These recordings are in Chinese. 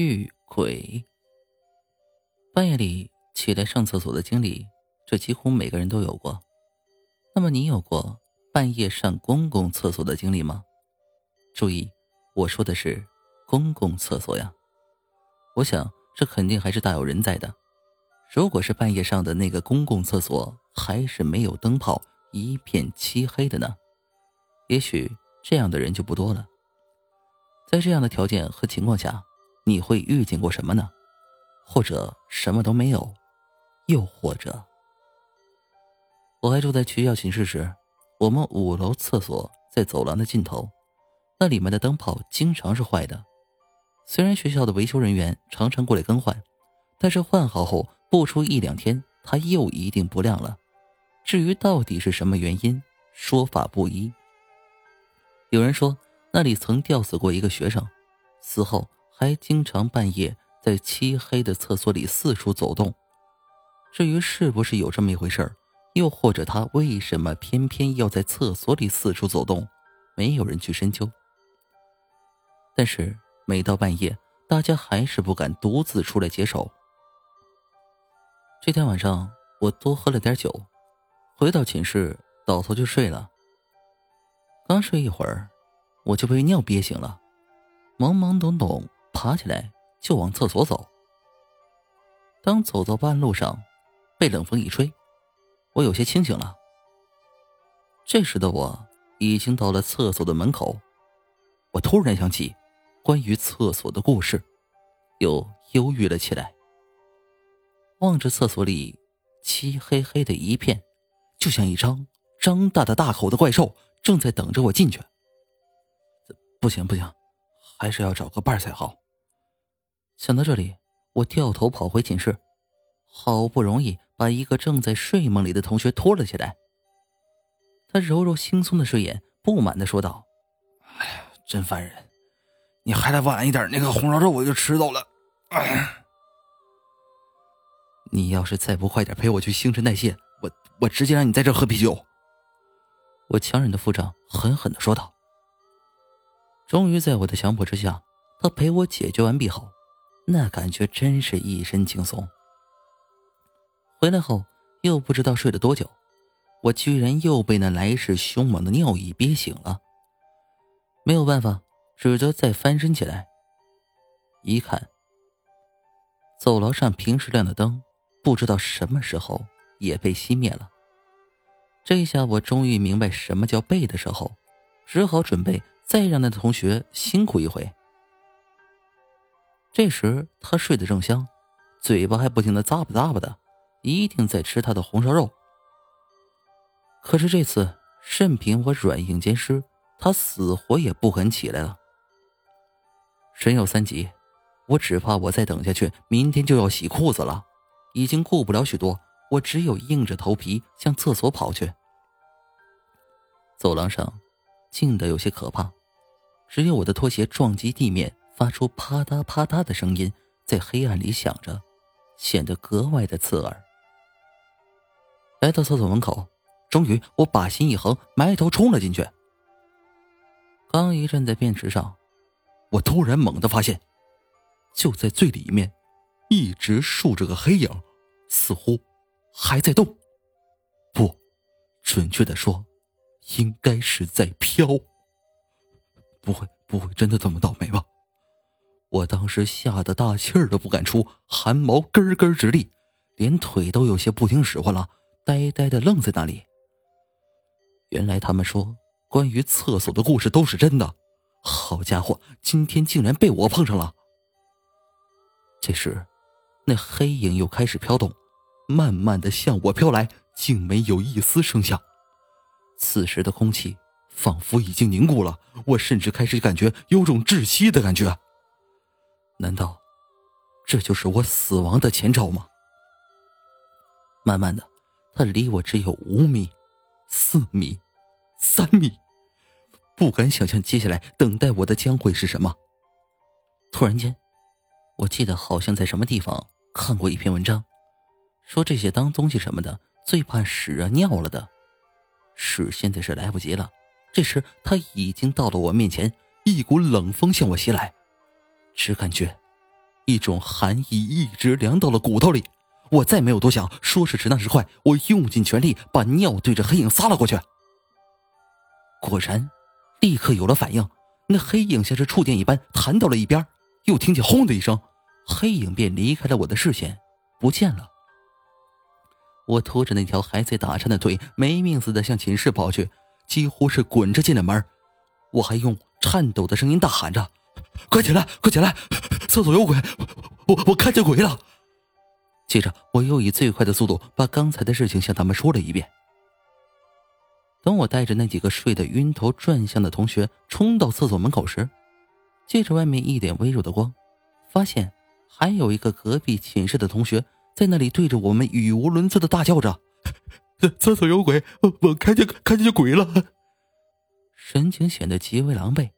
遇鬼。半夜里起来上厕所的经历，这几乎每个人都有过。那么你有过半夜上公共厕所的经历吗？注意，我说的是公共厕所呀。我想这肯定还是大有人在的。如果是半夜上的那个公共厕所，还是没有灯泡、一片漆黑的呢？也许这样的人就不多了。在这样的条件和情况下。你会遇见过什么呢？或者什么都没有，又或者，我还住在学校寝室时，我们五楼厕所在走廊的尽头，那里面的灯泡经常是坏的。虽然学校的维修人员常常过来更换，但是换好后不出一两天，它又一定不亮了。至于到底是什么原因，说法不一。有人说那里曾吊死过一个学生，死后。还经常半夜在漆黑的厕所里四处走动。至于是不是有这么一回事儿又或者他为什么偏偏要在厕所里四处走动，没有人去深究。但是每到半夜，大家还是不敢独自出来解手。这天晚上，我多喝了点酒，回到寝室倒头就睡了。刚睡一会儿，我就被尿憋醒了，懵懵懂懂。爬起来就往厕所走。当走到半路上，被冷风一吹，我有些清醒了。这时的我已经到了厕所的门口，我突然想起关于厕所的故事，又忧郁了起来。望着厕所里漆黑黑的一片，就像一张张大的大口的怪兽正在等着我进去。不行不行，还是要找个伴才好。想到这里，我掉头跑回寝室，好不容易把一个正在睡梦里的同学拖了起来。他揉揉惺忪的睡眼，不满的说道：“哎呀，真烦人！你还来晚一点，那个红烧肉我就吃到了。你要是再不快点陪我去新陈代谢，我我直接让你在这喝啤酒。”我强忍的腹胀，狠狠的说道。终于在我的强迫之下，他陪我解决完毕后。那感觉真是一身轻松。回来后又不知道睡了多久，我居然又被那来势凶猛的尿意憋醒了。没有办法，只得再翻身起来。一看，走廊上平时亮的灯，不知道什么时候也被熄灭了。这下我终于明白什么叫背的时候，只好准备再让那同学辛苦一回。这时他睡得正香，嘴巴还不停的咂巴咂巴的，一定在吃他的红烧肉。可是这次任凭我软硬兼施，他死活也不肯起来了。神有三急，我只怕我再等下去，明天就要洗裤子了，已经顾不了许多，我只有硬着头皮向厕所跑去。走廊上静得有些可怕，只有我的拖鞋撞击地面。发出啪嗒啪嗒的声音，在黑暗里响着，显得格外的刺耳。来到厕所门口，终于我把心一横，埋头冲了进去。刚一站在便池上，我突然猛地发现，就在最里面，一直竖着个黑影，似乎还在动。不，准确的说，应该是在飘。不会，不会真的这么倒霉吧？我当时吓得大气儿都不敢出，汗毛根根直立，连腿都有些不听使唤了，呆呆的愣在那里。原来他们说关于厕所的故事都是真的，好家伙，今天竟然被我碰上了。这时，那黑影又开始飘动，慢慢的向我飘来，竟没有一丝声响。此时的空气仿佛已经凝固了，我甚至开始感觉有种窒息的感觉。难道这就是我死亡的前兆吗？慢慢的，他离我只有五米、四米、三米，不敢想象接下来等待我的将会是什么。突然间，我记得好像在什么地方看过一篇文章，说这些当东西什么的最怕屎啊尿了的，屎现在是来不及了。这时他已经到了我面前，一股冷风向我袭来。只感觉一种寒意一直凉到了骨头里。我再没有多想，说时迟那时快，我用尽全力把尿对着黑影撒了过去。果然，立刻有了反应，那黑影像是触电一般弹到了一边，又听见轰的一声，黑影便离开了我的视线，不见了。我拖着那条还在打颤的腿，没命似的向寝室跑去，几乎是滚着进了门。我还用颤抖的声音大喊着：“快起来，快起来！厕所有鬼！我我看见鬼了！”接着，我又以最快的速度把刚才的事情向他们说了一遍。等我带着那几个睡得晕头转向的同学冲到厕所门口时，借着外面一点微弱的光，发现还有一个隔壁寝室的同学在那里对着我们语无伦次的大叫着：“厕所有鬼！我看见看见鬼了！”神情显得极为狼狈。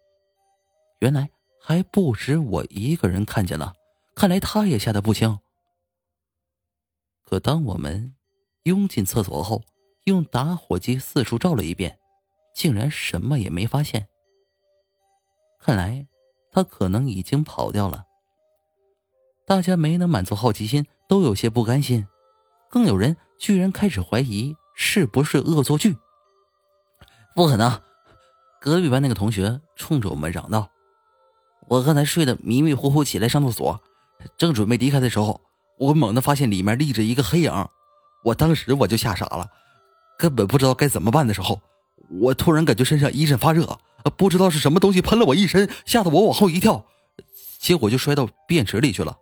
原来还不止我一个人看见了，看来他也吓得不轻。可当我们拥进厕所后，用打火机四处照了一遍，竟然什么也没发现。看来他可能已经跑掉了。大家没能满足好奇心，都有些不甘心，更有人居然开始怀疑是不是恶作剧。不可能！隔壁班那个同学冲着我们嚷道：“我刚才睡得迷迷糊糊，起来上厕所，正准备离开的时候。”我猛地发现里面立着一个黑影，我当时我就吓傻了，根本不知道该怎么办的时候，我突然感觉身上一阵发热，不知道是什么东西喷了我一身，吓得我往后一跳，结果就摔到便池里去了。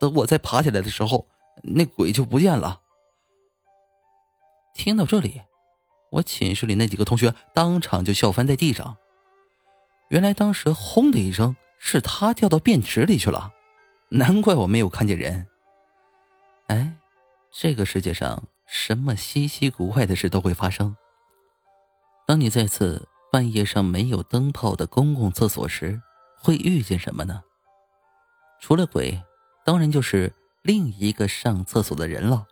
等我再爬起来的时候，那鬼就不见了。听到这里，我寝室里那几个同学当场就笑翻在地上。原来当时轰的一声，是他掉到便池里去了，难怪我没有看见人。哎，这个世界上什么稀奇古怪的事都会发生。当你再次半夜上没有灯泡的公共厕所时，会遇见什么呢？除了鬼，当然就是另一个上厕所的人了。